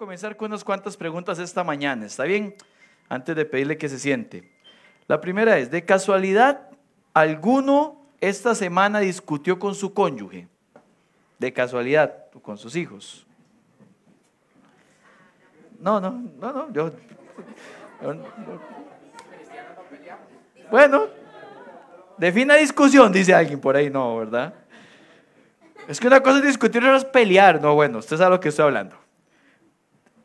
Comenzar con unas cuantas preguntas esta mañana, ¿está bien? Antes de pedirle que se siente. La primera es, ¿de casualidad alguno esta semana discutió con su cónyuge? De casualidad, con sus hijos. No, no, no, no, yo... Bueno, defina discusión, dice alguien por ahí, no, ¿verdad? Es que una cosa es discutir y otra es pelear. No, bueno, usted sabe lo que estoy hablando.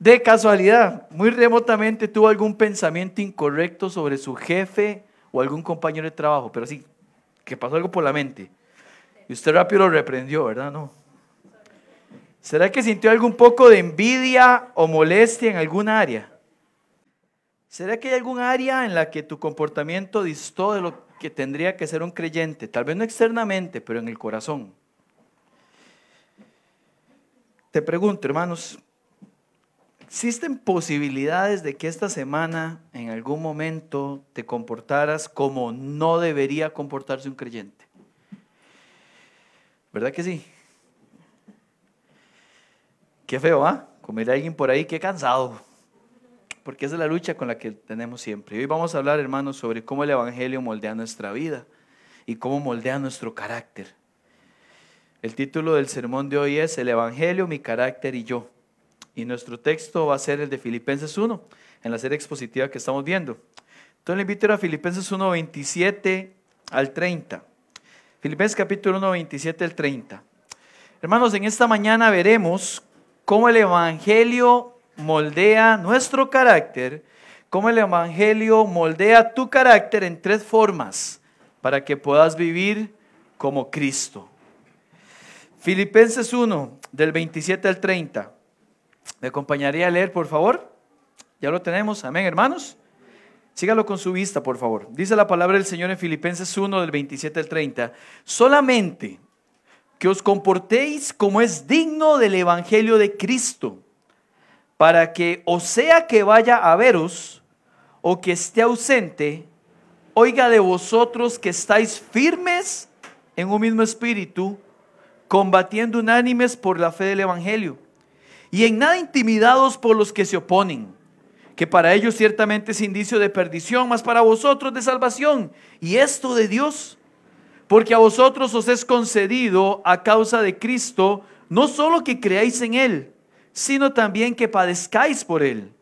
De casualidad, muy remotamente tuvo algún pensamiento incorrecto sobre su jefe o algún compañero de trabajo, pero sí, que pasó algo por la mente. Y usted rápido lo reprendió, ¿verdad? No. ¿Será que sintió algún poco de envidia o molestia en alguna área? ¿Será que hay algún área en la que tu comportamiento distó de lo que tendría que ser un creyente? Tal vez no externamente, pero en el corazón. Te pregunto, hermanos, ¿existen posibilidades de que esta semana en algún momento te comportaras como no debería comportarse un creyente? ¿Verdad que sí? Qué feo, ¿ah? Como a alguien por ahí, qué cansado. Porque esa es la lucha con la que tenemos siempre. Hoy vamos a hablar, hermanos, sobre cómo el Evangelio moldea nuestra vida y cómo moldea nuestro carácter. El título del sermón de hoy es El Evangelio, mi carácter y yo. Y nuestro texto va a ser el de Filipenses 1, en la serie expositiva que estamos viendo. Entonces le invito a Filipenses 1, 27 al 30. Filipenses capítulo 1, 27 al 30. Hermanos, en esta mañana veremos cómo el Evangelio moldea nuestro carácter, cómo el Evangelio moldea tu carácter en tres formas para que puedas vivir como Cristo. Filipenses 1, del 27 al 30. ¿Me acompañaría a leer, por favor? Ya lo tenemos, amén, hermanos. Sígalo con su vista, por favor. Dice la palabra del Señor en Filipenses 1, del 27 al 30. Solamente que os comportéis como es digno del Evangelio de Cristo, para que o sea que vaya a veros o que esté ausente, oiga de vosotros que estáis firmes en un mismo espíritu, combatiendo unánimes por la fe del Evangelio, y en nada intimidados por los que se oponen, que para ellos ciertamente es indicio de perdición, mas para vosotros de salvación, y esto de Dios porque a vosotros os es concedido a causa de Cristo, no solo que creáis en Él, sino también que padezcáis por Él,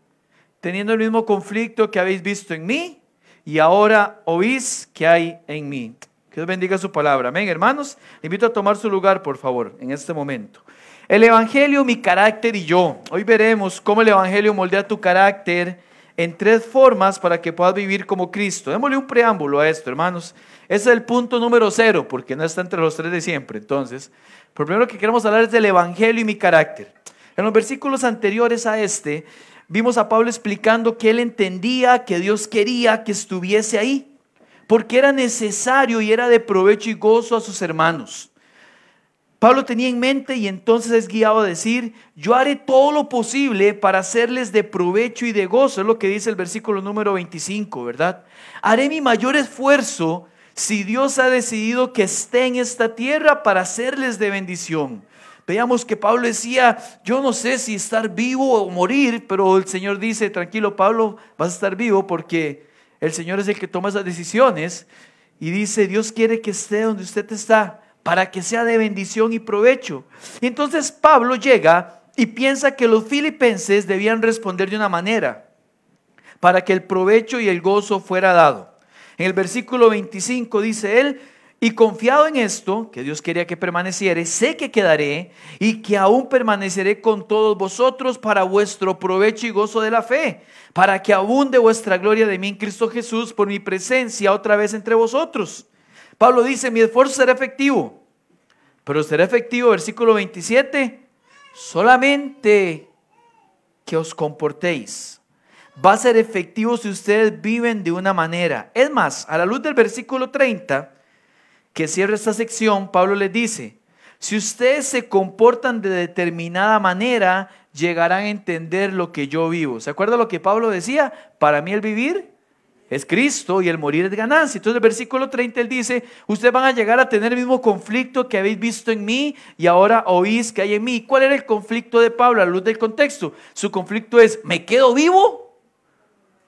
teniendo el mismo conflicto que habéis visto en mí y ahora oís que hay en mí. Que Dios bendiga su palabra. Amén, hermanos. invito a tomar su lugar, por favor, en este momento. El Evangelio, mi carácter y yo. Hoy veremos cómo el Evangelio moldea tu carácter en tres formas para que puedas vivir como Cristo. Démosle un preámbulo a esto, hermanos. Ese es el punto número cero, porque no está entre los tres de siempre. Entonces, lo primero que queremos hablar es del Evangelio y mi carácter. En los versículos anteriores a este, vimos a Pablo explicando que él entendía que Dios quería que estuviese ahí, porque era necesario y era de provecho y gozo a sus hermanos. Pablo tenía en mente y entonces es guiado a decir, yo haré todo lo posible para hacerles de provecho y de gozo, es lo que dice el versículo número 25, ¿verdad? Haré mi mayor esfuerzo si Dios ha decidido que esté en esta tierra para hacerles de bendición. Veamos que Pablo decía, yo no sé si estar vivo o morir, pero el Señor dice, tranquilo Pablo, vas a estar vivo porque el Señor es el que toma esas decisiones. Y dice, Dios quiere que esté donde usted está para que sea de bendición y provecho. Entonces Pablo llega y piensa que los filipenses debían responder de una manera para que el provecho y el gozo fuera dado. En el versículo 25 dice él, y confiado en esto, que Dios quería que permaneciere, sé que quedaré y que aún permaneceré con todos vosotros para vuestro provecho y gozo de la fe, para que abunde vuestra gloria de mí en Cristo Jesús por mi presencia otra vez entre vosotros. Pablo dice, mi esfuerzo será efectivo, pero será efectivo, versículo 27, solamente que os comportéis va a ser efectivo si ustedes viven de una manera. Es más, a la luz del versículo 30, que cierra esta sección, Pablo les dice, si ustedes se comportan de determinada manera, llegarán a entender lo que yo vivo. ¿Se acuerda lo que Pablo decía? Para mí el vivir es Cristo y el morir es ganancia. Entonces el versículo 30 él dice, ustedes van a llegar a tener el mismo conflicto que habéis visto en mí y ahora oís que hay en mí. ¿Cuál era el conflicto de Pablo a la luz del contexto? Su conflicto es, ¿me quedo vivo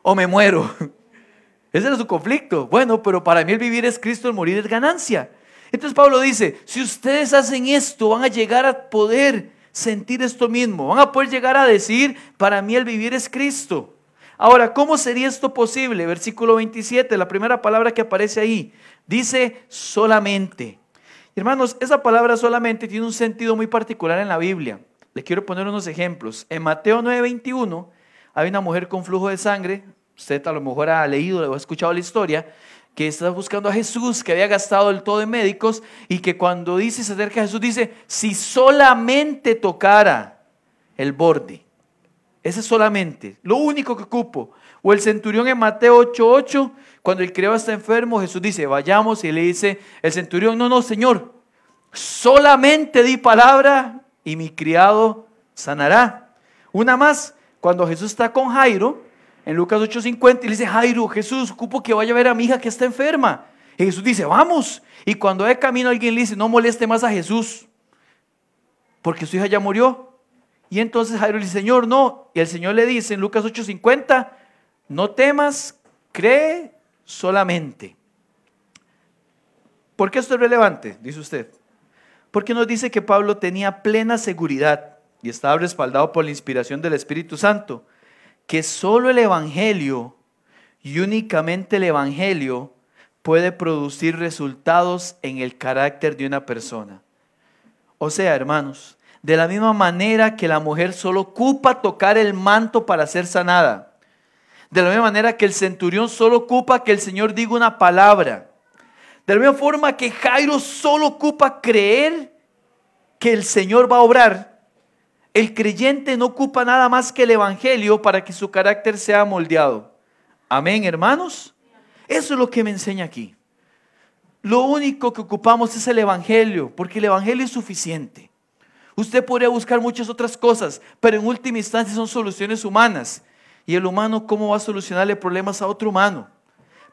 o me muero? Ese era su conflicto. Bueno, pero para mí el vivir es Cristo, el morir es ganancia. Entonces Pablo dice, si ustedes hacen esto, van a llegar a poder sentir esto mismo, van a poder llegar a decir, para mí el vivir es Cristo. Ahora, ¿cómo sería esto posible? Versículo 27, la primera palabra que aparece ahí, dice solamente. Hermanos, esa palabra solamente tiene un sentido muy particular en la Biblia. Les quiero poner unos ejemplos. En Mateo 9:21 hay una mujer con flujo de sangre, usted a lo mejor ha leído o ha escuchado la historia, que está buscando a Jesús, que había gastado el todo en médicos y que cuando dice, se acerca a Jesús, dice, si solamente tocara el borde. Ese solamente, lo único que ocupo. O el centurión en Mateo 8:8, cuando el criado está enfermo, Jesús dice, vayamos y le dice, el centurión, no, no, Señor, solamente di palabra y mi criado sanará. Una más, cuando Jesús está con Jairo, en Lucas 8:50 y le dice, Jairo, Jesús, ocupo que vaya a ver a mi hija que está enferma. Y Jesús dice, vamos. Y cuando de camino alguien le dice, no moleste más a Jesús, porque su hija ya murió. Y entonces Jairo dice, Señor, no. Y el Señor le dice en Lucas 8:50, no temas, cree solamente. ¿Por qué esto es relevante? Dice usted. Porque nos dice que Pablo tenía plena seguridad y estaba respaldado por la inspiración del Espíritu Santo que solo el Evangelio y únicamente el Evangelio puede producir resultados en el carácter de una persona. O sea, hermanos, de la misma manera que la mujer solo ocupa tocar el manto para ser sanada, de la misma manera que el centurión solo ocupa que el Señor diga una palabra, de la misma forma que Jairo solo ocupa creer que el Señor va a obrar, el creyente no ocupa nada más que el Evangelio para que su carácter sea moldeado. Amén, hermanos. Eso es lo que me enseña aquí. Lo único que ocupamos es el Evangelio, porque el Evangelio es suficiente. Usted podría buscar muchas otras cosas, pero en última instancia son soluciones humanas. Y el humano, ¿cómo va a solucionarle problemas a otro humano?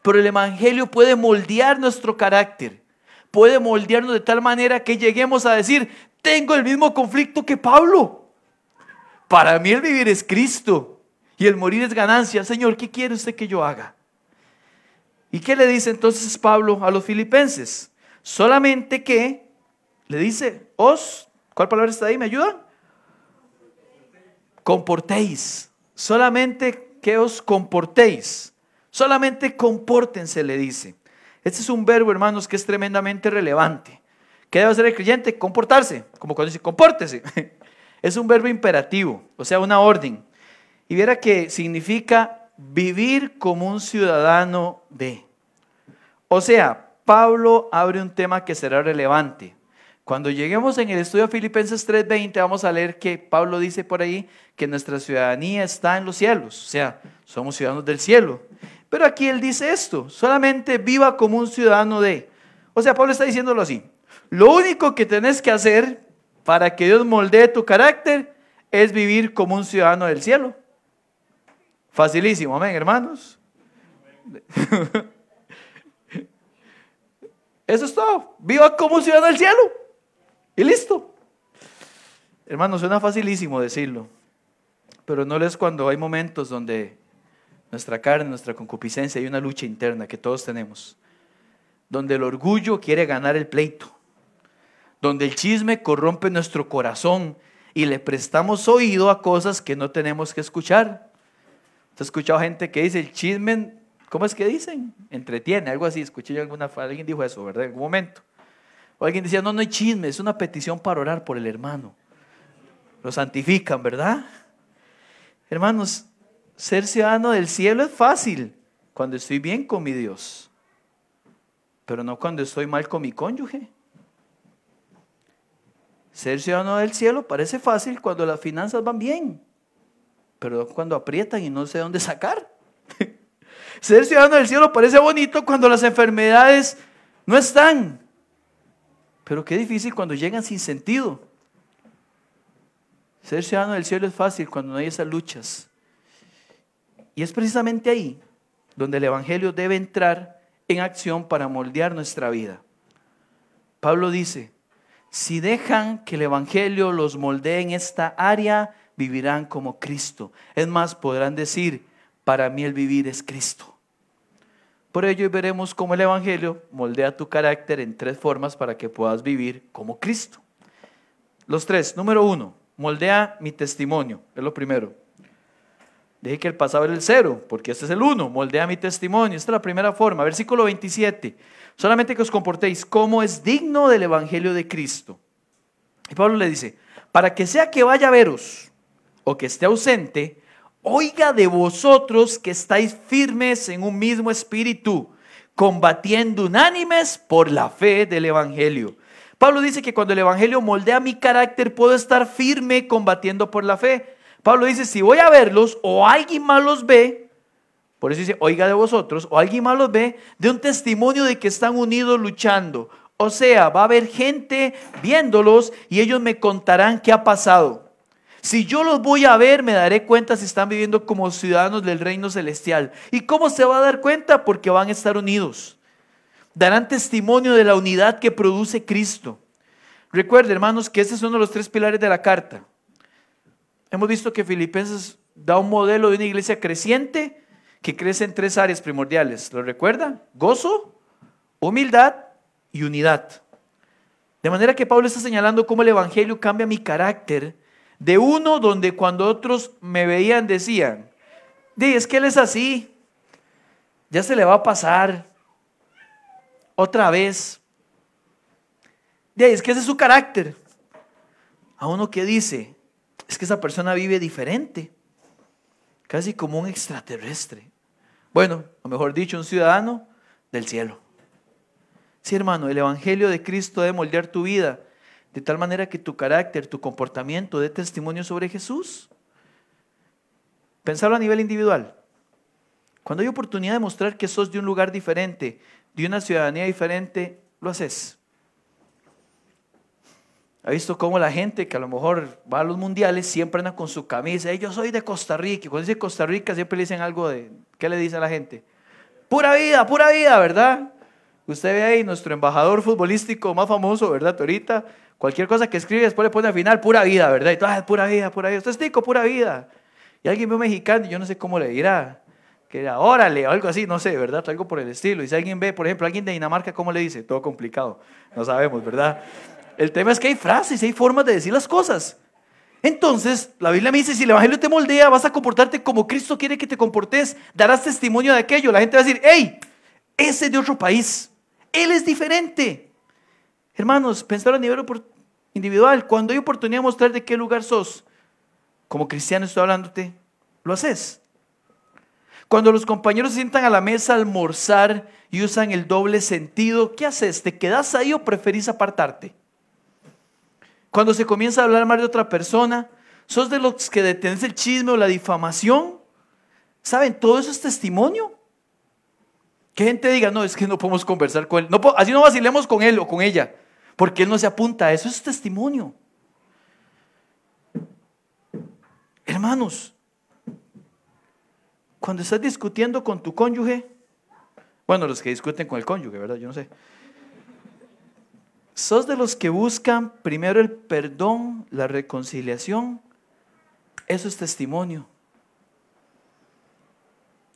Pero el Evangelio puede moldear nuestro carácter, puede moldearnos de tal manera que lleguemos a decir, tengo el mismo conflicto que Pablo. Para mí el vivir es Cristo y el morir es ganancia. Señor, ¿qué quiere usted que yo haga? ¿Y qué le dice entonces Pablo a los filipenses? Solamente que, le dice, os, ¿cuál palabra está ahí? ¿Me ayudan? Comportéis. Solamente que os comportéis. Solamente compórtense, le dice. Este es un verbo, hermanos, que es tremendamente relevante. ¿Qué debe hacer el creyente? Comportarse. Como cuando dice, compórtese. Es un verbo imperativo, o sea, una orden. Y viera que significa vivir como un ciudadano de. O sea, Pablo abre un tema que será relevante. Cuando lleguemos en el estudio Filipenses 3:20 vamos a leer que Pablo dice por ahí que nuestra ciudadanía está en los cielos, o sea, somos ciudadanos del cielo. Pero aquí él dice esto, solamente viva como un ciudadano de. O sea, Pablo está diciéndolo así. Lo único que tenés que hacer para que Dios moldee tu carácter es vivir como un ciudadano del cielo. Facilísimo, amén, hermanos. Eso es todo. Viva como un ciudadano del cielo. Y listo. Hermanos, suena facilísimo decirlo. Pero no es cuando hay momentos donde nuestra carne, nuestra concupiscencia, hay una lucha interna que todos tenemos. Donde el orgullo quiere ganar el pleito donde el chisme corrompe nuestro corazón y le prestamos oído a cosas que no tenemos que escuchar. ¿Has escuchado gente que dice el chisme, ¿cómo es que dicen? Entretiene, algo así. Escuché yo alguna, alguien dijo eso, ¿verdad? En algún momento. O alguien decía, no, no hay chisme, es una petición para orar por el hermano. Lo santifican, ¿verdad? Hermanos, ser ciudadano del cielo es fácil cuando estoy bien con mi Dios, pero no cuando estoy mal con mi cónyuge. Ser ciudadano del cielo parece fácil cuando las finanzas van bien. pero cuando aprietan y no sé dónde sacar. Ser ciudadano del cielo parece bonito cuando las enfermedades no están, pero qué difícil cuando llegan sin sentido. Ser ciudadano del cielo es fácil cuando no hay esas luchas. Y es precisamente ahí donde el Evangelio debe entrar en acción para moldear nuestra vida. Pablo dice, si dejan que el Evangelio los moldee en esta área, vivirán como Cristo. Es más, podrán decir, para mí el vivir es Cristo. Por ello veremos cómo el Evangelio moldea tu carácter en tres formas para que puedas vivir como Cristo. Los tres. Número uno, moldea mi testimonio. Es lo primero. Dije que el pasado era el cero, porque este es el uno. Moldea mi testimonio. Esta es la primera forma. Versículo 27. Solamente que os comportéis como es digno del Evangelio de Cristo. Y Pablo le dice, para que sea que vaya a veros o que esté ausente, oiga de vosotros que estáis firmes en un mismo espíritu, combatiendo unánimes por la fe del Evangelio. Pablo dice que cuando el Evangelio moldea mi carácter, puedo estar firme combatiendo por la fe. Pablo dice, si voy a verlos o alguien más los ve, por eso dice, oiga de vosotros, o alguien más los ve, de un testimonio de que están unidos luchando. O sea, va a haber gente viéndolos y ellos me contarán qué ha pasado. Si yo los voy a ver, me daré cuenta si están viviendo como ciudadanos del reino celestial. ¿Y cómo se va a dar cuenta? Porque van a estar unidos. Darán testimonio de la unidad que produce Cristo. Recuerde, hermanos, que ese es uno de los tres pilares de la carta. Hemos visto que Filipenses da un modelo de una iglesia creciente que crece en tres áreas primordiales. ¿Lo recuerda? Gozo, humildad y unidad. De manera que Pablo está señalando cómo el Evangelio cambia mi carácter de uno donde cuando otros me veían decían, es que él es así, ya se le va a pasar otra vez. es que ese es su carácter. A uno que dice, es que esa persona vive diferente, casi como un extraterrestre. Bueno, o mejor dicho, un ciudadano del cielo. Sí, hermano, el Evangelio de Cristo debe moldear tu vida de tal manera que tu carácter, tu comportamiento dé testimonio sobre Jesús. Pensarlo a nivel individual. Cuando hay oportunidad de mostrar que sos de un lugar diferente, de una ciudadanía diferente, lo haces. ¿Ha visto cómo la gente que a lo mejor va a los mundiales siempre anda con su camisa? yo soy de Costa Rica. Y cuando dice Costa Rica siempre le dicen algo de... ¿Qué le dice a la gente? Pura vida, pura vida, ¿verdad? Usted ve ahí nuestro embajador futbolístico más famoso, ¿verdad? Ahorita Cualquier cosa que escribe después le pone al final pura vida, ¿verdad? Y todo, ah, pura vida, pura vida. Usted es tico, pura vida. Y alguien ve un mexicano y yo no sé cómo le dirá. Que era, órale, o algo así, no sé, ¿verdad? Algo por el estilo. Y si alguien ve, por ejemplo, alguien de Dinamarca, ¿cómo le dice? Todo complicado. No sabemos, ¿verdad? El tema es que hay frases, hay formas de decir las cosas. Entonces, la Biblia me dice, si el Evangelio te moldea, vas a comportarte como Cristo quiere que te comportes, darás testimonio de aquello. La gente va a decir, hey, ese es de otro país, él es diferente. Hermanos, pensar a nivel individual. Cuando hay oportunidad de mostrar de qué lugar sos, como cristiano estoy hablándote, lo haces. Cuando los compañeros se sientan a la mesa a almorzar y usan el doble sentido, ¿qué haces? ¿Te quedas ahí o preferís apartarte? Cuando se comienza a hablar mal de otra persona, ¿sos de los que detenés el chisme o la difamación? ¿Saben? Todo eso es testimonio. Que gente diga, no, es que no podemos conversar con él. Así no vacilemos con él o con ella. Porque Él no se apunta a eso, es testimonio. Hermanos, cuando estás discutiendo con tu cónyuge, bueno, los que discuten con el cónyuge, ¿verdad? Yo no sé. ¿Sos de los que buscan primero el perdón, la reconciliación? Eso es testimonio.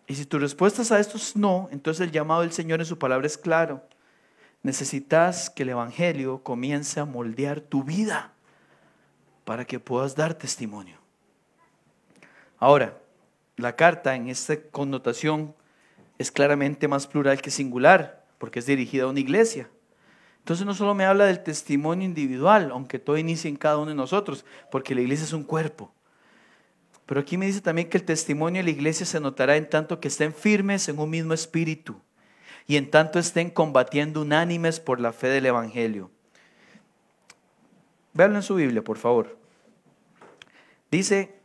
Y si tu respuesta a esto es no, entonces el llamado del Señor en su palabra es claro necesitas que el Evangelio comience a moldear tu vida para que puedas dar testimonio. Ahora, la carta en esta connotación es claramente más plural que singular, porque es dirigida a una iglesia. Entonces no solo me habla del testimonio individual, aunque todo inicia en cada uno de nosotros, porque la iglesia es un cuerpo. Pero aquí me dice también que el testimonio de la iglesia se notará en tanto que estén firmes en un mismo espíritu y en tanto estén combatiendo unánimes por la fe del Evangelio. Véanlo en su Biblia, por favor. Dice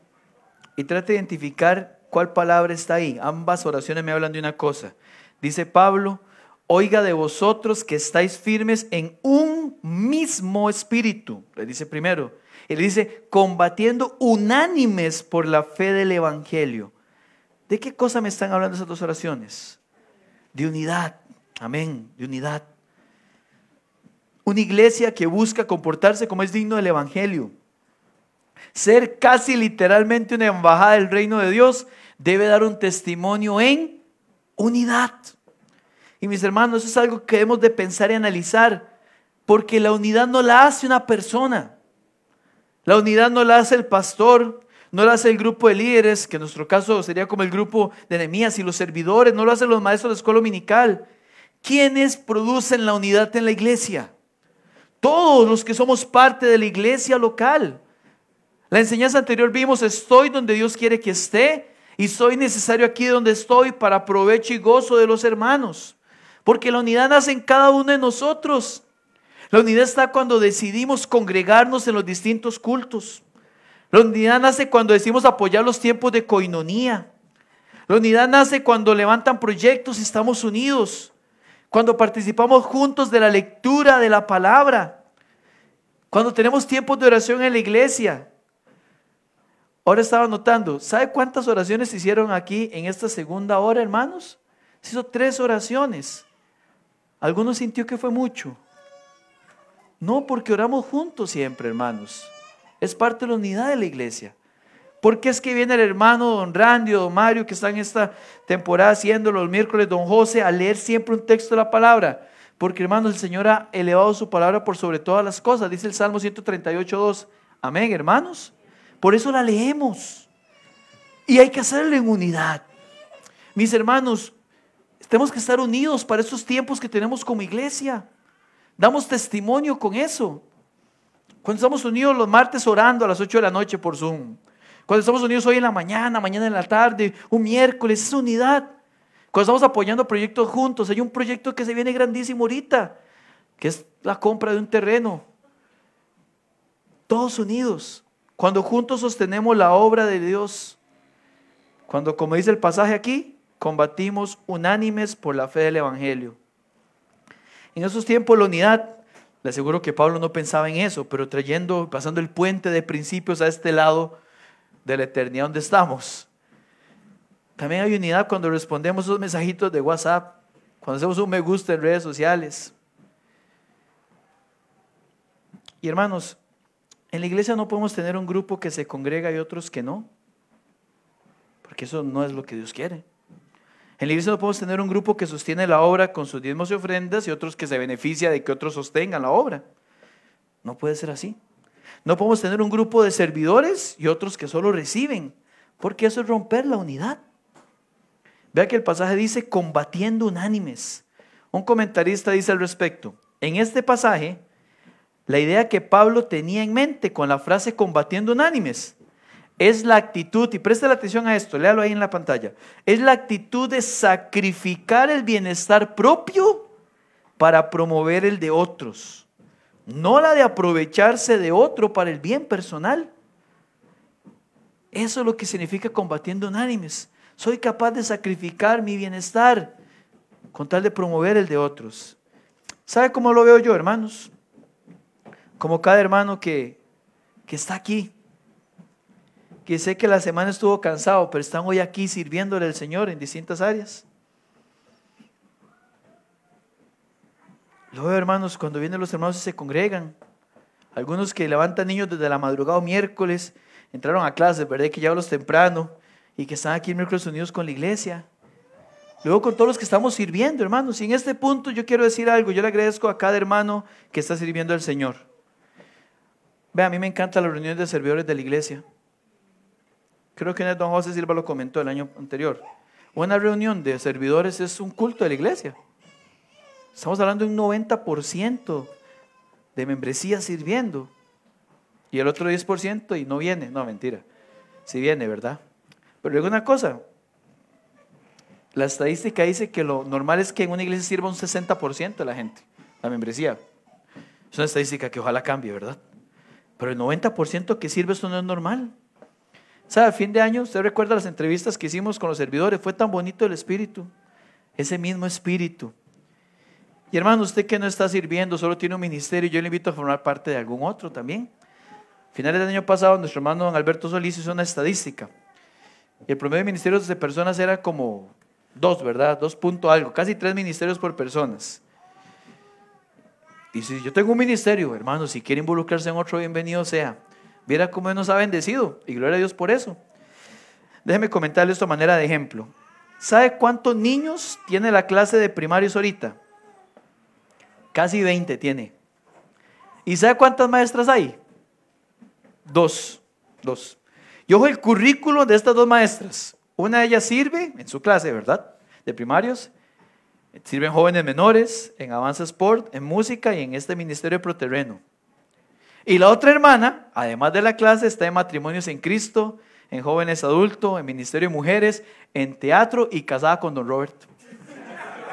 y trate de identificar cuál palabra está ahí. Ambas oraciones me hablan de una cosa. Dice Pablo, oiga de vosotros que estáis firmes en un mismo espíritu. Le dice primero. Él dice, combatiendo unánimes por la fe del Evangelio. ¿De qué cosa me están hablando esas dos oraciones? De unidad. Amén, de unidad. Una iglesia que busca comportarse como es digno del Evangelio. Ser casi literalmente una embajada del reino de Dios debe dar un testimonio en unidad. Y mis hermanos, eso es algo que debemos de pensar y analizar, porque la unidad no la hace una persona. La unidad no la hace el pastor, no la hace el grupo de líderes, que en nuestro caso sería como el grupo de enemías y los servidores, no lo hacen los maestros de escuela dominical. ¿Quiénes producen la unidad en la iglesia? Todos los que somos parte de la iglesia local. La enseñanza anterior vimos, estoy donde Dios quiere que esté y soy necesario aquí donde estoy para provecho y gozo de los hermanos. Porque la unidad nace en cada uno de nosotros. La unidad está cuando decidimos congregarnos en los distintos cultos. La unidad nace cuando decimos apoyar los tiempos de coinonía. La unidad nace cuando levantan proyectos y estamos unidos. Cuando participamos juntos de la lectura de la palabra. Cuando tenemos tiempos de oración en la iglesia. Ahora estaba notando, ¿sabe cuántas oraciones se hicieron aquí en esta segunda hora, hermanos? Se hizo tres oraciones. ¿Alguno sintió que fue mucho? No, porque oramos juntos siempre, hermanos. Es parte de la unidad de la iglesia. ¿Por qué es que viene el hermano don Randy o don Mario que está en esta temporada haciéndolo los miércoles, don José, a leer siempre un texto de la palabra? Porque, hermanos, el Señor ha elevado su palabra por sobre todas las cosas, dice el Salmo 138, 2. Amén, hermanos. Por eso la leemos. Y hay que hacerlo en unidad. Mis hermanos, tenemos que estar unidos para esos tiempos que tenemos como iglesia. Damos testimonio con eso. Cuando estamos unidos los martes orando a las 8 de la noche por Zoom. Cuando estamos unidos hoy en la mañana, mañana en la tarde, un miércoles, es unidad. Cuando estamos apoyando proyectos juntos, hay un proyecto que se viene grandísimo ahorita, que es la compra de un terreno. Todos unidos. Cuando juntos sostenemos la obra de Dios. Cuando, como dice el pasaje aquí, combatimos unánimes por la fe del Evangelio. En esos tiempos la unidad, le aseguro que Pablo no pensaba en eso, pero trayendo, pasando el puente de principios a este lado de la eternidad donde estamos. También hay unidad cuando respondemos esos mensajitos de WhatsApp, cuando hacemos un me gusta en redes sociales. Y hermanos, en la iglesia no podemos tener un grupo que se congrega y otros que no, porque eso no es lo que Dios quiere. En la iglesia no podemos tener un grupo que sostiene la obra con sus diezmos y ofrendas y otros que se beneficia de que otros sostengan la obra. No puede ser así. No podemos tener un grupo de servidores y otros que solo reciben, porque eso es romper la unidad. Vea que el pasaje dice combatiendo unánimes. Un comentarista dice al respecto, en este pasaje, la idea que Pablo tenía en mente con la frase combatiendo unánimes es la actitud, y preste la atención a esto, léalo ahí en la pantalla, es la actitud de sacrificar el bienestar propio para promover el de otros, no la de aprovecharse de otro para el bien personal. Eso es lo que significa combatiendo unánimes. Soy capaz de sacrificar mi bienestar con tal de promover el de otros. ¿Sabe cómo lo veo yo, hermanos? Como cada hermano que, que está aquí que sé que la semana estuvo cansado, pero están hoy aquí sirviéndole al Señor en distintas áreas. Veo, hermanos, cuando vienen los hermanos y se congregan. Algunos que levantan niños desde la madrugada o miércoles, entraron a clases, ¿verdad? Que ya los temprano y que están aquí miércoles unidos con la iglesia. Luego con todos los que estamos sirviendo, hermanos. Y en este punto yo quiero decir algo. Yo le agradezco a cada hermano que está sirviendo al Señor. Ve, a mí me encantan las reuniones de servidores de la iglesia. Creo que don José Silva lo comentó el año anterior. Una reunión de servidores es un culto de la iglesia. Estamos hablando de un 90% de membresía sirviendo. Y el otro 10% y no viene. No, mentira. Sí viene, ¿verdad? Pero luego una cosa. La estadística dice que lo normal es que en una iglesia sirva un 60% de la gente, la membresía. Es una estadística que ojalá cambie, ¿verdad? Pero el 90% que sirve esto no es normal. ¿Sabe? A fin de año, usted recuerda las entrevistas que hicimos con los servidores, fue tan bonito el espíritu, ese mismo espíritu. Y hermano, usted que no está sirviendo, solo tiene un ministerio, yo le invito a formar parte de algún otro también. Finales del año pasado, nuestro hermano don Alberto Solís hizo una estadística. Y el promedio de ministerios de personas era como dos, ¿verdad? Dos punto algo, casi tres ministerios por personas. Y si yo tengo un ministerio, hermano, si quiere involucrarse en otro, bienvenido sea. Viera cómo Él nos ha bendecido y gloria a Dios por eso. Déjeme comentarle esto a manera de ejemplo. ¿Sabe cuántos niños tiene la clase de primarios ahorita? Casi 20 tiene. ¿Y sabe cuántas maestras hay? Dos. Dos. Y ojo el currículo de estas dos maestras. Una de ellas sirve en su clase, ¿verdad? De primarios. Sirven jóvenes menores, en Avanza Sport, en música y en este ministerio de Proterreno. Y la otra hermana, además de la clase, está en matrimonios en Cristo, en jóvenes adultos, en ministerio de mujeres, en teatro y casada con don Robert.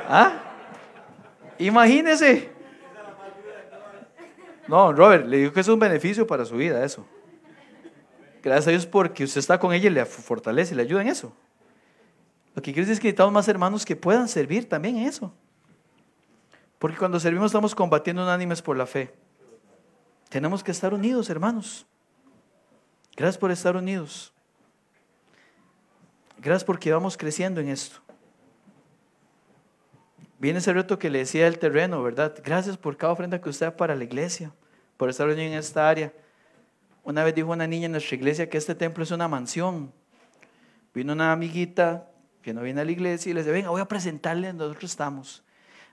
¿Ah? Imagínese. No, Robert, le digo que es un beneficio para su vida eso. Gracias a Dios porque usted está con ella y le fortalece y le ayuda en eso. Lo que quiere decir es que necesitamos más hermanos que puedan servir también en eso. Porque cuando servimos estamos combatiendo unánimes por la fe. Tenemos que estar unidos, hermanos. Gracias por estar unidos. Gracias porque vamos creciendo en esto. Viene ese reto que le decía el terreno, ¿verdad? Gracias por cada ofrenda que usted da para la iglesia, por estar unido en esta área. Una vez dijo una niña en nuestra iglesia que este templo es una mansión. Vino una amiguita que no viene a la iglesia y le dice, venga, voy a presentarle donde nosotros estamos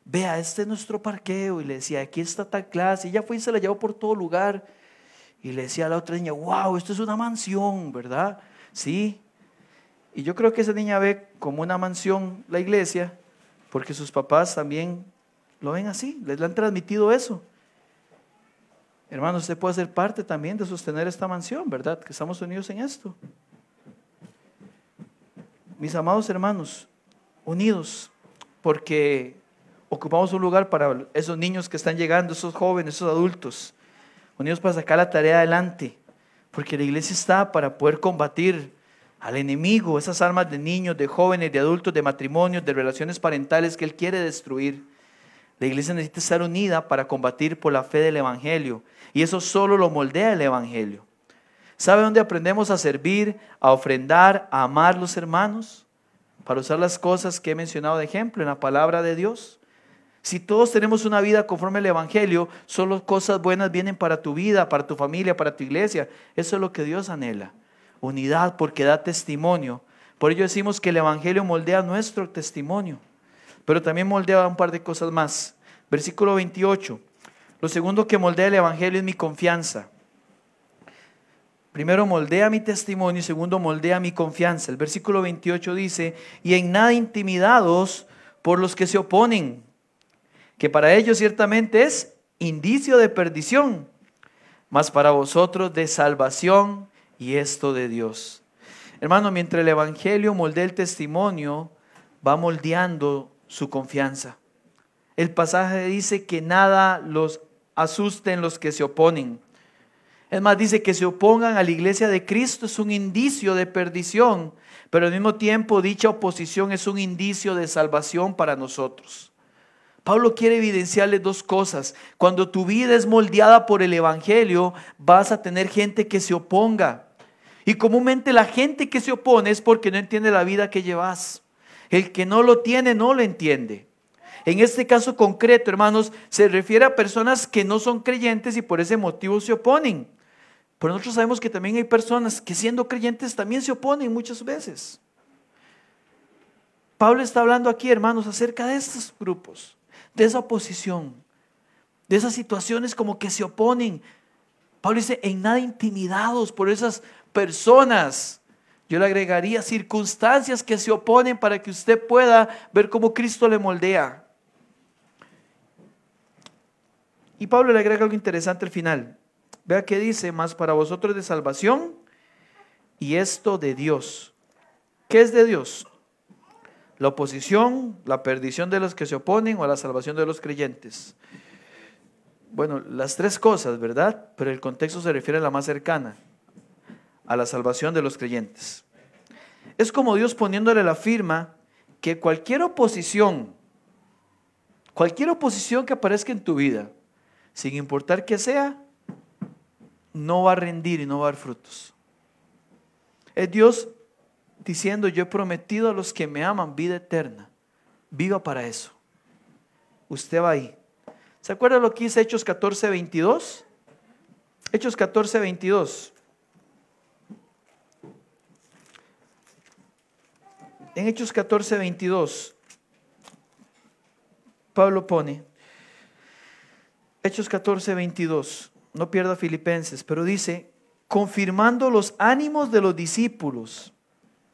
vea, este es nuestro parqueo. Y le decía, aquí está tal clase. Y ella fue y se la llevó por todo lugar. Y le decía a la otra niña, wow, esto es una mansión, ¿verdad? Sí. Y yo creo que esa niña ve como una mansión la iglesia, porque sus papás también lo ven así, les han transmitido eso. Hermano, usted puede ser parte también de sostener esta mansión, ¿verdad? Que estamos unidos en esto. Mis amados hermanos, unidos, porque ocupamos un lugar para esos niños que están llegando, esos jóvenes, esos adultos, unidos para sacar la tarea adelante, porque la iglesia está para poder combatir al enemigo, esas armas de niños, de jóvenes, de adultos, de matrimonios, de relaciones parentales que él quiere destruir. La iglesia necesita estar unida para combatir por la fe del Evangelio. Y eso solo lo moldea el Evangelio. ¿Sabe dónde aprendemos a servir, a ofrendar, a amar los hermanos? Para usar las cosas que he mencionado de ejemplo en la palabra de Dios. Si todos tenemos una vida conforme al Evangelio, solo cosas buenas vienen para tu vida, para tu familia, para tu iglesia. Eso es lo que Dios anhela. Unidad porque da testimonio. Por ello decimos que el Evangelio moldea nuestro testimonio, pero también moldea un par de cosas más. Versículo 28. Lo segundo que moldea el Evangelio es mi confianza. Primero moldea mi testimonio y segundo moldea mi confianza. El versículo 28 dice, y en nada intimidados por los que se oponen que para ellos ciertamente es indicio de perdición, mas para vosotros de salvación y esto de Dios. Hermano, mientras el Evangelio moldea el testimonio, va moldeando su confianza. El pasaje dice que nada los asusten los que se oponen. Es más, dice que se opongan a la iglesia de Cristo es un indicio de perdición, pero al mismo tiempo dicha oposición es un indicio de salvación para nosotros. Pablo quiere evidenciarle dos cosas. Cuando tu vida es moldeada por el Evangelio, vas a tener gente que se oponga. Y comúnmente la gente que se opone es porque no entiende la vida que llevas. El que no lo tiene no lo entiende. En este caso concreto, hermanos, se refiere a personas que no son creyentes y por ese motivo se oponen. Pero nosotros sabemos que también hay personas que siendo creyentes también se oponen muchas veces. Pablo está hablando aquí, hermanos, acerca de estos grupos de esa oposición, de esas situaciones como que se oponen. Pablo dice, en nada intimidados por esas personas. Yo le agregaría circunstancias que se oponen para que usted pueda ver cómo Cristo le moldea. Y Pablo le agrega algo interesante al final. Vea que dice, más para vosotros de salvación y esto de Dios. ¿Qué es de Dios? La oposición, la perdición de los que se oponen o la salvación de los creyentes. Bueno, las tres cosas, ¿verdad? Pero el contexto se refiere a la más cercana, a la salvación de los creyentes. Es como Dios poniéndole la firma que cualquier oposición, cualquier oposición que aparezca en tu vida, sin importar que sea, no va a rendir y no va a dar frutos. Es Dios diciendo, yo he prometido a los que me aman vida eterna. Viva para eso. Usted va ahí. ¿Se acuerda lo que dice Hechos 14, 22? Hechos 14, 22. En Hechos 14, 22, Pablo pone, Hechos 14, 22, no pierda Filipenses, pero dice, confirmando los ánimos de los discípulos,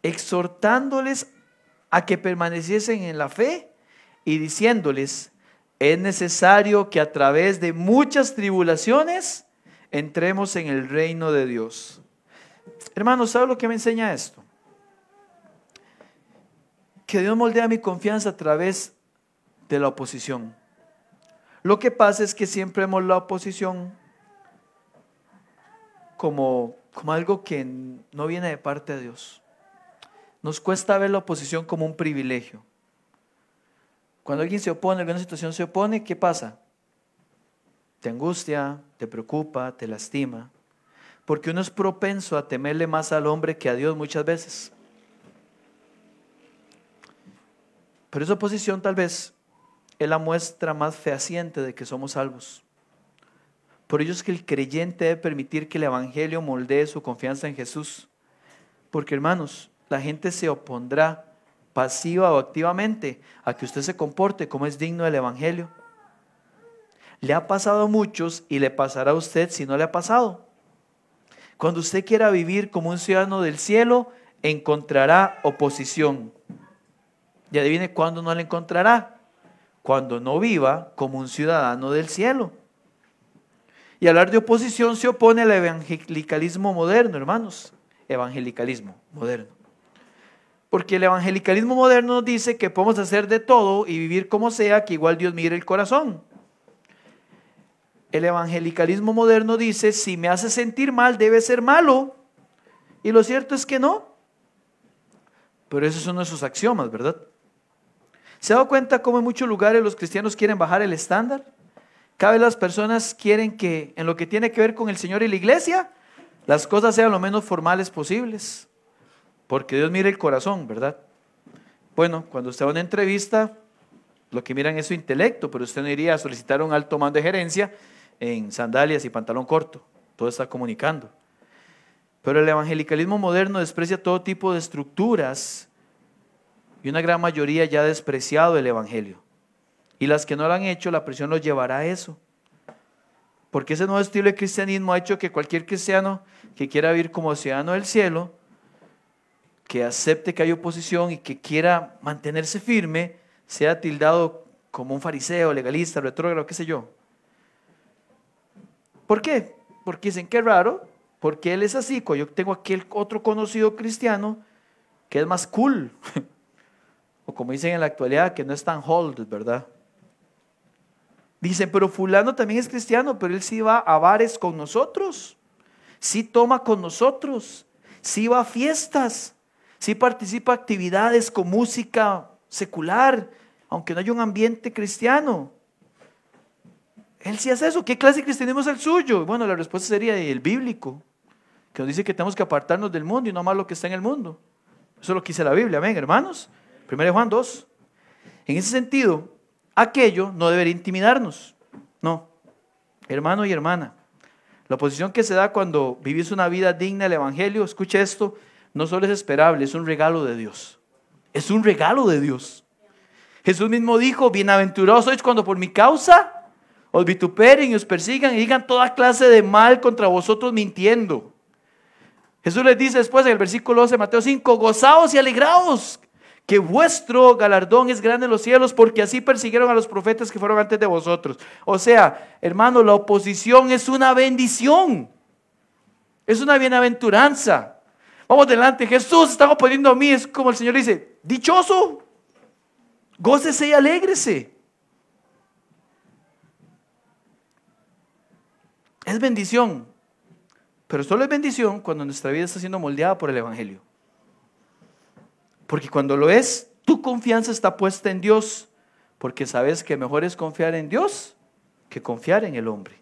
exhortándoles a que permaneciesen en la fe y diciéndoles, es necesario que a través de muchas tribulaciones entremos en el reino de Dios. Hermanos, ¿sabe lo que me enseña esto? que Dios moldea mi confianza a través de la oposición. Lo que pasa es que siempre vemos la oposición como, como algo que no viene de parte de Dios. Nos cuesta ver la oposición como un privilegio. Cuando alguien se opone, alguna situación se opone, ¿qué pasa? Te angustia, te preocupa, te lastima. Porque uno es propenso a temerle más al hombre que a Dios muchas veces. Pero esa oposición tal vez es la muestra más fehaciente de que somos salvos. Por ello es que el creyente debe permitir que el Evangelio moldee su confianza en Jesús. Porque hermanos, la gente se opondrá pasiva o activamente a que usted se comporte como es digno del Evangelio. Le ha pasado a muchos y le pasará a usted si no le ha pasado. Cuando usted quiera vivir como un ciudadano del cielo, encontrará oposición. Y adivine cuándo no la encontrará. Cuando no viva como un ciudadano del cielo. Y hablar de oposición se opone al evangelicalismo moderno, hermanos. Evangelicalismo moderno. Porque el evangelicalismo moderno nos dice que podemos hacer de todo y vivir como sea, que igual Dios mire el corazón. El evangelicalismo moderno dice, si me hace sentir mal, debe ser malo. Y lo cierto es que no. Pero esos son nuestros axiomas, ¿verdad? ¿Se ha dado cuenta cómo en muchos lugares los cristianos quieren bajar el estándar? Cada vez las personas quieren que en lo que tiene que ver con el Señor y la iglesia, las cosas sean lo menos formales posibles. Porque Dios mira el corazón, ¿verdad? Bueno, cuando usted va a una entrevista, lo que miran es su intelecto, pero usted no iría a solicitar un alto mando de gerencia en sandalias y pantalón corto. Todo está comunicando. Pero el evangelicalismo moderno desprecia todo tipo de estructuras y una gran mayoría ya ha despreciado el Evangelio. Y las que no lo han hecho, la presión los llevará a eso. Porque ese nuevo estilo de cristianismo ha hecho que cualquier cristiano que quiera vivir como ciudadano del cielo, que acepte que hay oposición y que quiera mantenerse firme, sea tildado como un fariseo, legalista, retrógrado, qué sé yo. ¿Por qué? Porque dicen, qué raro, porque él es así, yo tengo aquel otro conocido cristiano que es más cool, o como dicen en la actualidad, que no es tan hold, ¿verdad? Dicen, pero fulano también es cristiano, pero él sí va a bares con nosotros, sí toma con nosotros, sí va a fiestas, sí participa actividades con música secular, aunque no haya un ambiente cristiano. Él sí hace eso. ¿Qué clase de cristianismo es el suyo? Bueno, la respuesta sería el bíblico, que nos dice que tenemos que apartarnos del mundo y no más lo que está en el mundo. Eso es lo que dice la Biblia, amén, hermanos. 1 Juan 2. En ese sentido, aquello no debería intimidarnos. No. Hermano y hermana, la oposición que se da cuando vivís una vida digna del Evangelio, escuche esto, no solo es esperable, es un regalo de Dios. Es un regalo de Dios. Jesús mismo dijo, bienaventurados sois cuando por mi causa os vituperen y os persigan y digan toda clase de mal contra vosotros mintiendo. Jesús les dice después en el versículo 12 de Mateo 5, gozaos y alegraos, que vuestro galardón es grande en los cielos, porque así persiguieron a los profetas que fueron antes de vosotros. O sea, hermano, la oposición es una bendición, es una bienaventuranza. Vamos adelante, Jesús está oponiendo a mí, es como el Señor dice, dichoso, gócese y alégrese. Es bendición, Pero solo es bendición cuando nuestra vida está siendo moldeada por el Evangelio. Porque cuando lo es, tu confianza está puesta en Dios, porque sabes que mejor es confiar en Dios que confiar en el hombre.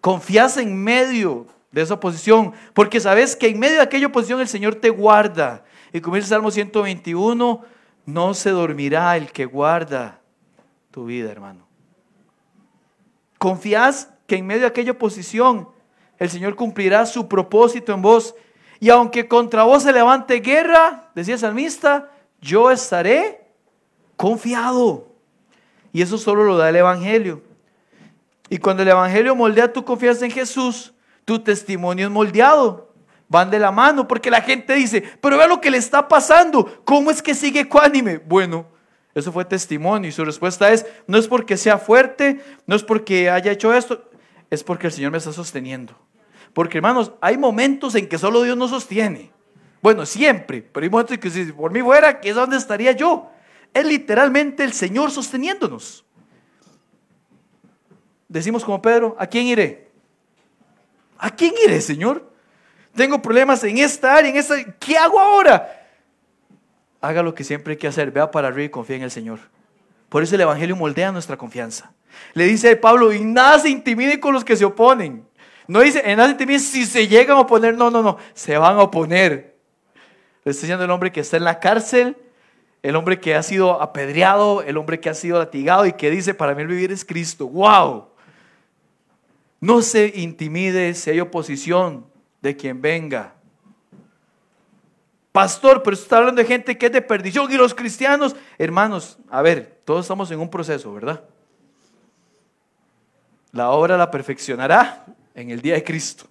Confías en medio de esa posición, porque sabes que en medio de aquella posición el Señor te guarda. Y como dice el Salmo 121, no se dormirá el que guarda tu vida, hermano. Confías que en medio de aquella posición el Señor cumplirá su propósito en vos. Y aunque contra vos se levante guerra, decía el salmista, yo estaré confiado. Y eso solo lo da el Evangelio. Y cuando el Evangelio moldea tu confianza en Jesús, tu testimonio es moldeado. Van de la mano porque la gente dice, pero vea lo que le está pasando. ¿Cómo es que sigue ecuánime? Bueno, eso fue testimonio y su respuesta es, no es porque sea fuerte, no es porque haya hecho esto, es porque el Señor me está sosteniendo. Porque hermanos, hay momentos en que solo Dios nos sostiene. Bueno, siempre, pero hay momentos en que si por mí fuera, ¿qué es donde estaría yo? Es literalmente el Señor sosteniéndonos. Decimos como Pedro, ¿a quién iré? ¿A quién iré, Señor? Tengo problemas en esta área, en esta... ¿Qué hago ahora? Haga lo que siempre hay que hacer, vea para arriba y confía en el Señor. Por eso el Evangelio moldea nuestra confianza. Le dice a Pablo, y nada se intimide con los que se oponen. No dice, en nada se intimide si se llegan a oponer, no, no, no, se van a oponer. Le está diciendo el hombre que está en la cárcel, el hombre que ha sido apedreado, el hombre que ha sido latigado y que dice, para mí el vivir es Cristo. ¡Wow! No se intimide si hay oposición de quien venga. Pastor, pero está hablando de gente que es de perdición y los cristianos, hermanos, a ver, todos estamos en un proceso, ¿verdad? La obra la perfeccionará en el día de Cristo.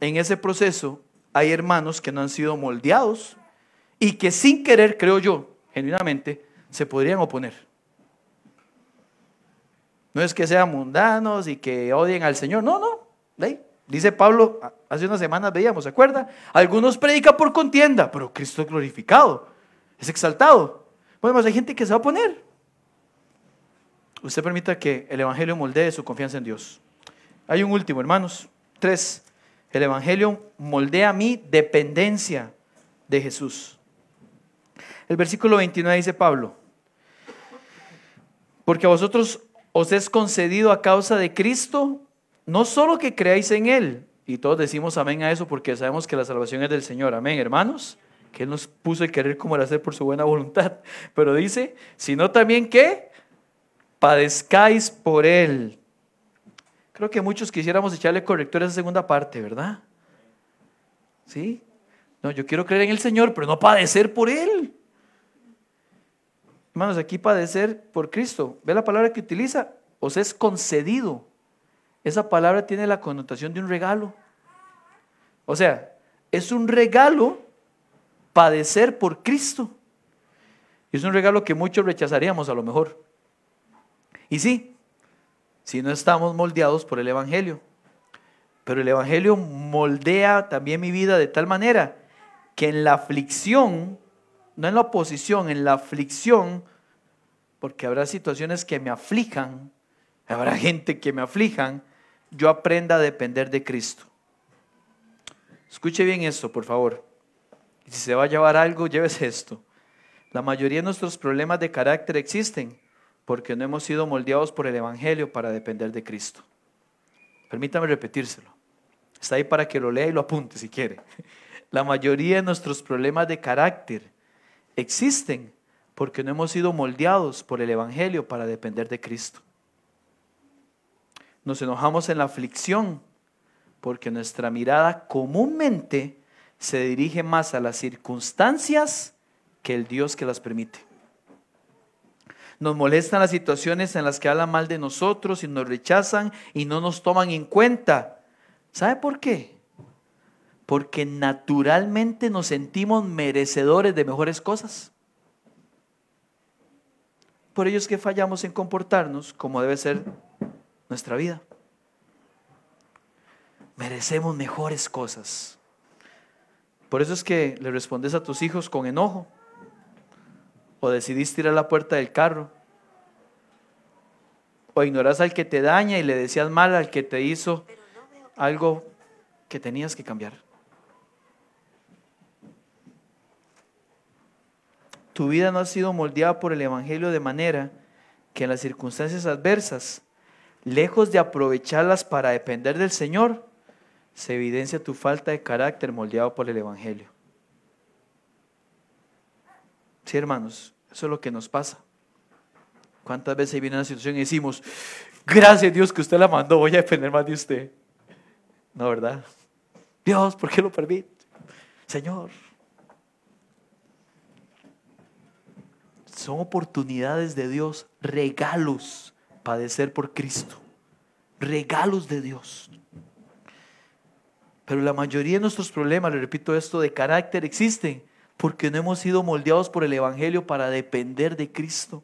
En ese proceso hay hermanos que no han sido moldeados y que sin querer, creo yo, genuinamente, se podrían oponer. No es que sean mundanos y que odien al Señor. No, no. Dice Pablo, hace unas semanas veíamos, ¿se acuerda? Algunos predican por contienda, pero Cristo es glorificado, es exaltado. Bueno, hay gente que se va a poner. Usted permita que el Evangelio moldee su confianza en Dios. Hay un último, hermanos. Tres. El Evangelio moldea mi dependencia de Jesús. El versículo 29 dice Pablo, porque a vosotros os es concedido a causa de Cristo, no solo que creáis en Él, y todos decimos amén a eso porque sabemos que la salvación es del Señor, amén, hermanos, que Él nos puso el querer como el hacer por su buena voluntad, pero dice, sino también que padezcáis por Él. Creo que muchos quisiéramos echarle corrector a esa segunda parte, ¿verdad? ¿Sí? No, yo quiero creer en el Señor, pero no padecer por Él. Hermanos, aquí padecer por Cristo. ¿Ve la palabra que utiliza? Os es concedido. Esa palabra tiene la connotación de un regalo. O sea, es un regalo padecer por Cristo. Es un regalo que muchos rechazaríamos a lo mejor. Y sí, si no estamos moldeados por el Evangelio. Pero el Evangelio moldea también mi vida de tal manera que en la aflicción no en la oposición, en la aflicción, porque habrá situaciones que me aflijan, habrá gente que me aflijan, yo aprenda a depender de Cristo. Escuche bien esto, por favor. Si se va a llevar algo, llévese esto. La mayoría de nuestros problemas de carácter existen porque no hemos sido moldeados por el Evangelio para depender de Cristo. Permítame repetírselo. Está ahí para que lo lea y lo apunte si quiere. La mayoría de nuestros problemas de carácter existen porque no hemos sido moldeados por el Evangelio para depender de Cristo. Nos enojamos en la aflicción porque nuestra mirada comúnmente se dirige más a las circunstancias que el Dios que las permite. Nos molestan las situaciones en las que hablan mal de nosotros y nos rechazan y no nos toman en cuenta. ¿Sabe por qué? Porque naturalmente nos sentimos merecedores de mejores cosas. Por ello es que fallamos en comportarnos como debe ser nuestra vida. Merecemos mejores cosas. Por eso es que le respondes a tus hijos con enojo. O decidiste ir a la puerta del carro. O ignoras al que te daña y le decías mal al que te hizo algo que tenías que cambiar. Tu vida no ha sido moldeada por el Evangelio de manera que en las circunstancias adversas, lejos de aprovecharlas para depender del Señor, se evidencia tu falta de carácter moldeado por el Evangelio. Sí, hermanos, eso es lo que nos pasa. ¿Cuántas veces viene una situación y decimos, gracias Dios que usted la mandó, voy a depender más de usted? No, ¿verdad? Dios, ¿por qué lo permite? Señor. Son oportunidades de Dios, regalos, padecer por Cristo. Regalos de Dios. Pero la mayoría de nuestros problemas, le repito esto, de carácter existen porque no hemos sido moldeados por el Evangelio para depender de Cristo.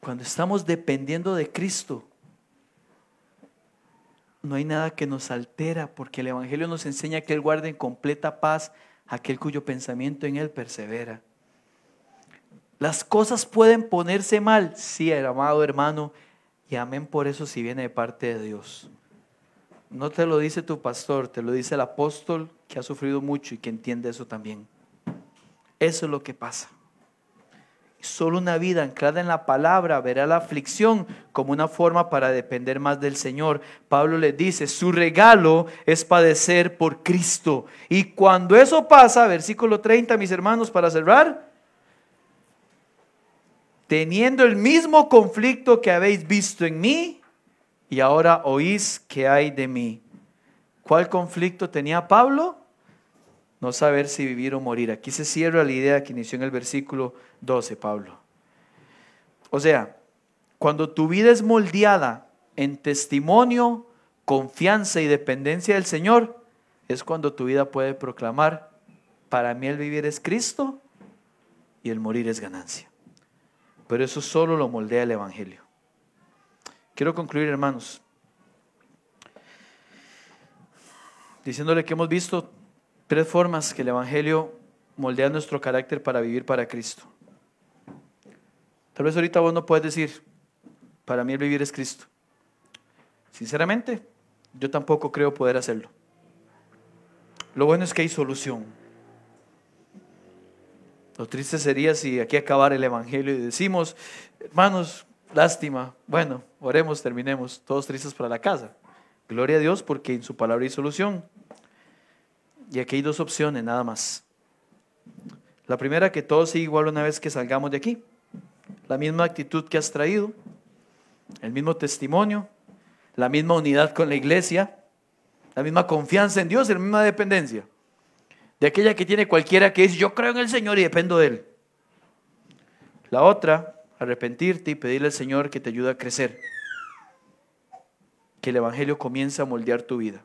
Cuando estamos dependiendo de Cristo, no hay nada que nos altera, porque el Evangelio nos enseña que Él guarda en completa paz aquel cuyo pensamiento en Él persevera. Las cosas pueden ponerse mal, sí, amado hermano, y amén por eso si viene de parte de Dios. No te lo dice tu pastor, te lo dice el apóstol que ha sufrido mucho y que entiende eso también. Eso es lo que pasa. Solo una vida anclada en la palabra verá la aflicción como una forma para depender más del Señor. Pablo le dice, su regalo es padecer por Cristo. Y cuando eso pasa, versículo 30, mis hermanos, para cerrar, teniendo el mismo conflicto que habéis visto en mí, y ahora oís que hay de mí. ¿Cuál conflicto tenía Pablo? No saber si vivir o morir. Aquí se cierra la idea que inició en el versículo 12, Pablo. O sea, cuando tu vida es moldeada en testimonio, confianza y dependencia del Señor, es cuando tu vida puede proclamar, para mí el vivir es Cristo y el morir es ganancia. Pero eso solo lo moldea el Evangelio. Quiero concluir, hermanos, diciéndole que hemos visto tres formas que el Evangelio moldea nuestro carácter para vivir para Cristo. Tal vez ahorita vos no puedes decir, para mí el vivir es Cristo. Sinceramente, yo tampoco creo poder hacerlo. Lo bueno es que hay solución. Lo triste sería si aquí acabara el Evangelio y decimos, hermanos, lástima. Bueno, oremos, terminemos, todos tristes para la casa. Gloria a Dios porque en su palabra hay solución. Y aquí hay dos opciones nada más. La primera, que todo siga igual una vez que salgamos de aquí. La misma actitud que has traído, el mismo testimonio, la misma unidad con la iglesia, la misma confianza en Dios, la misma dependencia. De aquella que tiene cualquiera que dice, yo creo en el Señor y dependo de Él. La otra, arrepentirte y pedirle al Señor que te ayude a crecer. Que el Evangelio comience a moldear tu vida.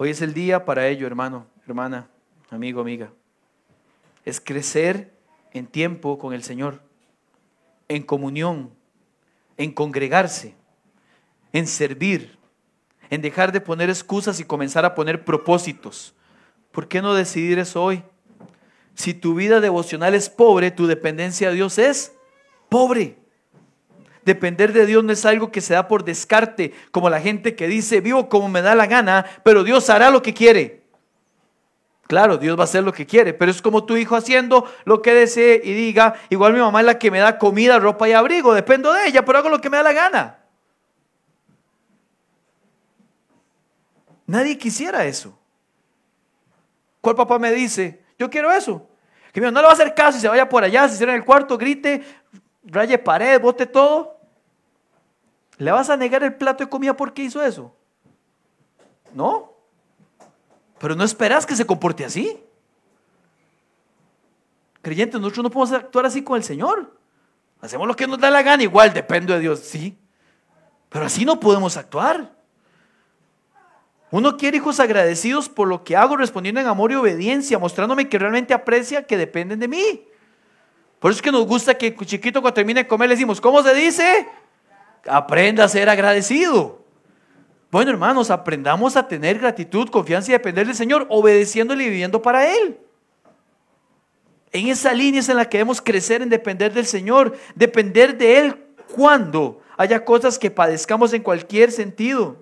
Hoy es el día para ello, hermano, hermana, amigo, amiga. Es crecer en tiempo con el Señor, en comunión, en congregarse, en servir, en dejar de poner excusas y comenzar a poner propósitos. ¿Por qué no decidir eso hoy? Si tu vida devocional es pobre, tu dependencia a Dios es pobre. Depender de Dios no es algo que se da por descarte, como la gente que dice, vivo como me da la gana, pero Dios hará lo que quiere. Claro, Dios va a hacer lo que quiere, pero es como tu hijo haciendo lo que desee y diga, igual mi mamá es la que me da comida, ropa y abrigo, dependo de ella, pero hago lo que me da la gana. Nadie quisiera eso. ¿Cuál papá me dice? Yo quiero eso. Que no le va a hacer caso y se vaya por allá, se cierra en el cuarto, grite, raye pared, bote todo. ¿Le vas a negar el plato de comida porque hizo eso? No. Pero no esperas que se comporte así. Creyentes, nosotros no podemos actuar así con el Señor. Hacemos lo que nos da la gana, igual depende de Dios, sí. Pero así no podemos actuar. Uno quiere hijos agradecidos por lo que hago, respondiendo en amor y obediencia, mostrándome que realmente aprecia que dependen de mí. Por eso es que nos gusta que chiquito cuando termine de comer le decimos, ¿cómo se dice? Aprenda a ser agradecido. Bueno, hermanos, aprendamos a tener gratitud, confianza y depender del Señor, obedeciéndole y viviendo para Él. En esa línea es en la que debemos crecer en depender del Señor, depender de Él cuando, haya cosas que padezcamos en cualquier sentido.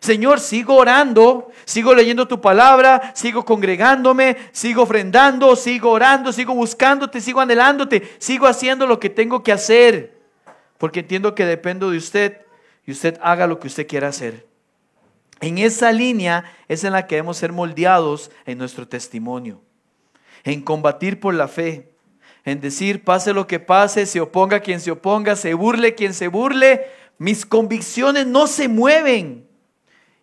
Señor, sigo orando, sigo leyendo tu palabra, sigo congregándome, sigo ofrendando, sigo orando, sigo buscándote, sigo anhelándote, sigo haciendo lo que tengo que hacer, porque entiendo que dependo de usted y usted haga lo que usted quiera hacer. En esa línea es en la que debemos ser moldeados en nuestro testimonio, en combatir por la fe, en decir, pase lo que pase, se oponga quien se oponga, se burle quien se burle, mis convicciones no se mueven.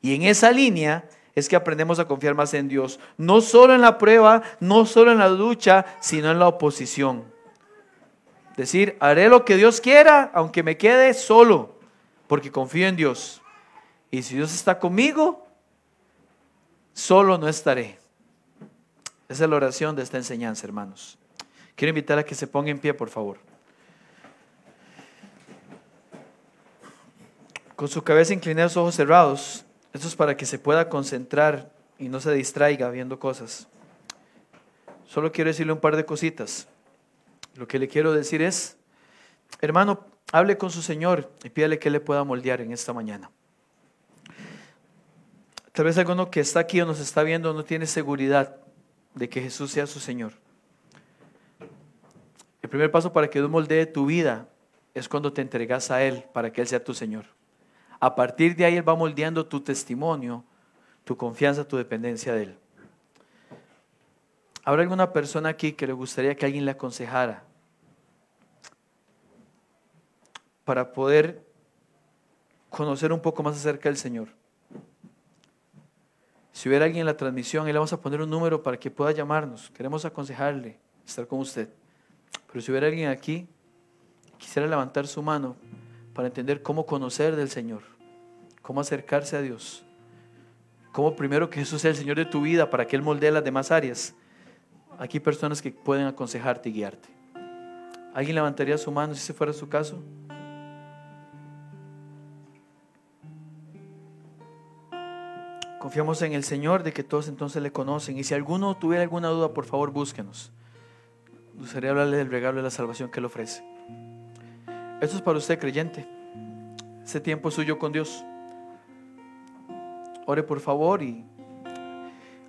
Y en esa línea es que aprendemos a confiar más en Dios, no solo en la prueba, no solo en la lucha, sino en la oposición. Decir, haré lo que Dios quiera, aunque me quede solo, porque confío en Dios. Y si Dios está conmigo, solo no estaré. Esa es la oración de esta enseñanza, hermanos. Quiero invitar a que se ponga en pie, por favor. Con su cabeza inclinada, sus ojos cerrados. Esto es para que se pueda concentrar y no se distraiga viendo cosas. Solo quiero decirle un par de cositas. Lo que le quiero decir es, hermano, hable con su Señor y pídale que le pueda moldear en esta mañana. Tal vez alguno que está aquí o nos está viendo no tiene seguridad de que Jesús sea su Señor. El primer paso para que Dios moldee tu vida es cuando te entregas a Él para que Él sea tu Señor. A partir de ahí Él va moldeando tu testimonio, tu confianza, tu dependencia de Él. ¿Habrá alguna persona aquí que le gustaría que alguien le aconsejara para poder conocer un poco más acerca del Señor? Si hubiera alguien en la transmisión, ahí le vamos a poner un número para que pueda llamarnos. Queremos aconsejarle, estar con usted. Pero si hubiera alguien aquí, quisiera levantar su mano para entender cómo conocer del Señor, cómo acercarse a Dios, cómo primero que Jesús sea el Señor de tu vida para que Él moldee las demás áreas. Aquí personas que pueden aconsejarte y guiarte. ¿Alguien levantaría su mano si ese fuera su caso? Confiamos en el Señor de que todos entonces le conocen. Y si alguno tuviera alguna duda, por favor, búsquenos gustaría hablarle del regalo de la salvación que Él ofrece. Esto es para usted, creyente. Ese tiempo es suyo con Dios. Ore por favor y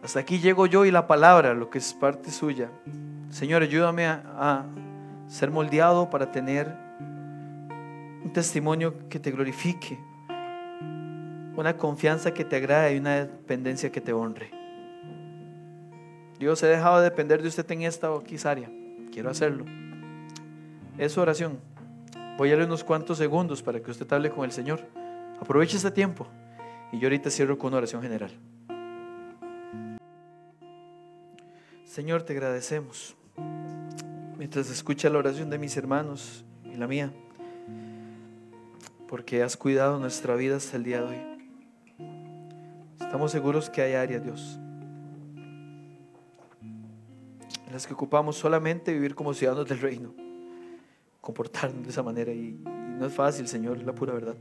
hasta aquí llego yo y la palabra, lo que es parte suya. Señor, ayúdame a, ser moldeado para tener un testimonio que te glorifique, una confianza que te agrade y una dependencia que te honre. Dios, he dejado de depender de usted en esta o quizá quiero hacerlo. Es su oración. Voy a darle unos cuantos segundos para que usted hable con el Señor. Aproveche este tiempo. Y yo ahorita cierro con una oración general. Señor, te agradecemos. Mientras escucha la oración de mis hermanos y la mía, porque has cuidado nuestra vida hasta el día de hoy. Estamos seguros que hay área, Dios, en las que ocupamos solamente vivir como ciudadanos del reino, comportarnos de esa manera. Y, no es fácil, Señor, es la pura verdad.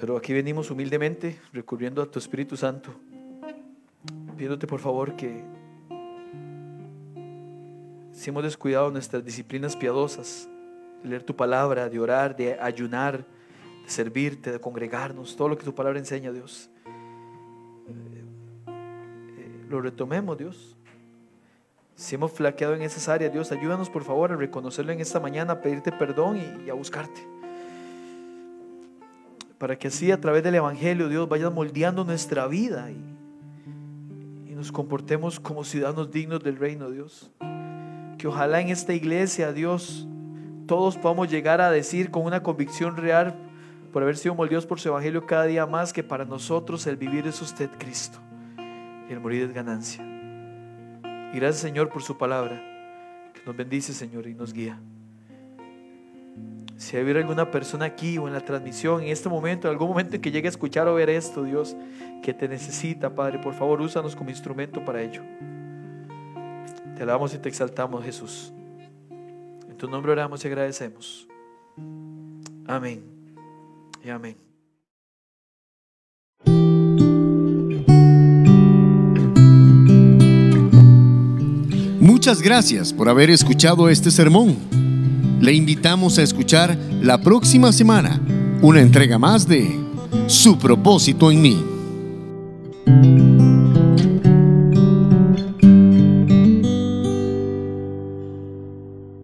Pero aquí venimos humildemente, recurriendo a tu Espíritu Santo, pidiéndote por favor que si hemos descuidado nuestras disciplinas piadosas, de leer tu palabra, de orar, de ayunar, de servirte, de congregarnos, todo lo que tu palabra enseña, Dios, eh, eh, lo retomemos, Dios. Si hemos flaqueado en esas áreas, Dios, ayúdanos por favor a reconocerlo en esta mañana, a pedirte perdón y, a buscarte. Para que así a través del Evangelio, Dios, vaya moldeando nuestra vida y, y nos comportemos como ciudadanos dignos del reino, Dios. Que ojalá en esta iglesia, Dios, todos podamos llegar a decir con una convicción real por haber sido moldeados por su Evangelio cada día más que para nosotros el vivir es usted Cristo y el morir es ganancia. Y gracias Señor por su palabra, que nos bendice Señor y nos guía. Si hay alguna persona aquí o en la transmisión, en este momento, en algún momento en que llegue a escuchar o ver esto, Dios, que te necesita, Padre, por favor, úsanos como instrumento para ello. Te alabamos y te exaltamos, Jesús. En tu nombre oramos y agradecemos. Amén. Y amén. Muchas gracias por haber escuchado este sermón. Le invitamos a escuchar la próxima semana una entrega más de Su propósito en mí.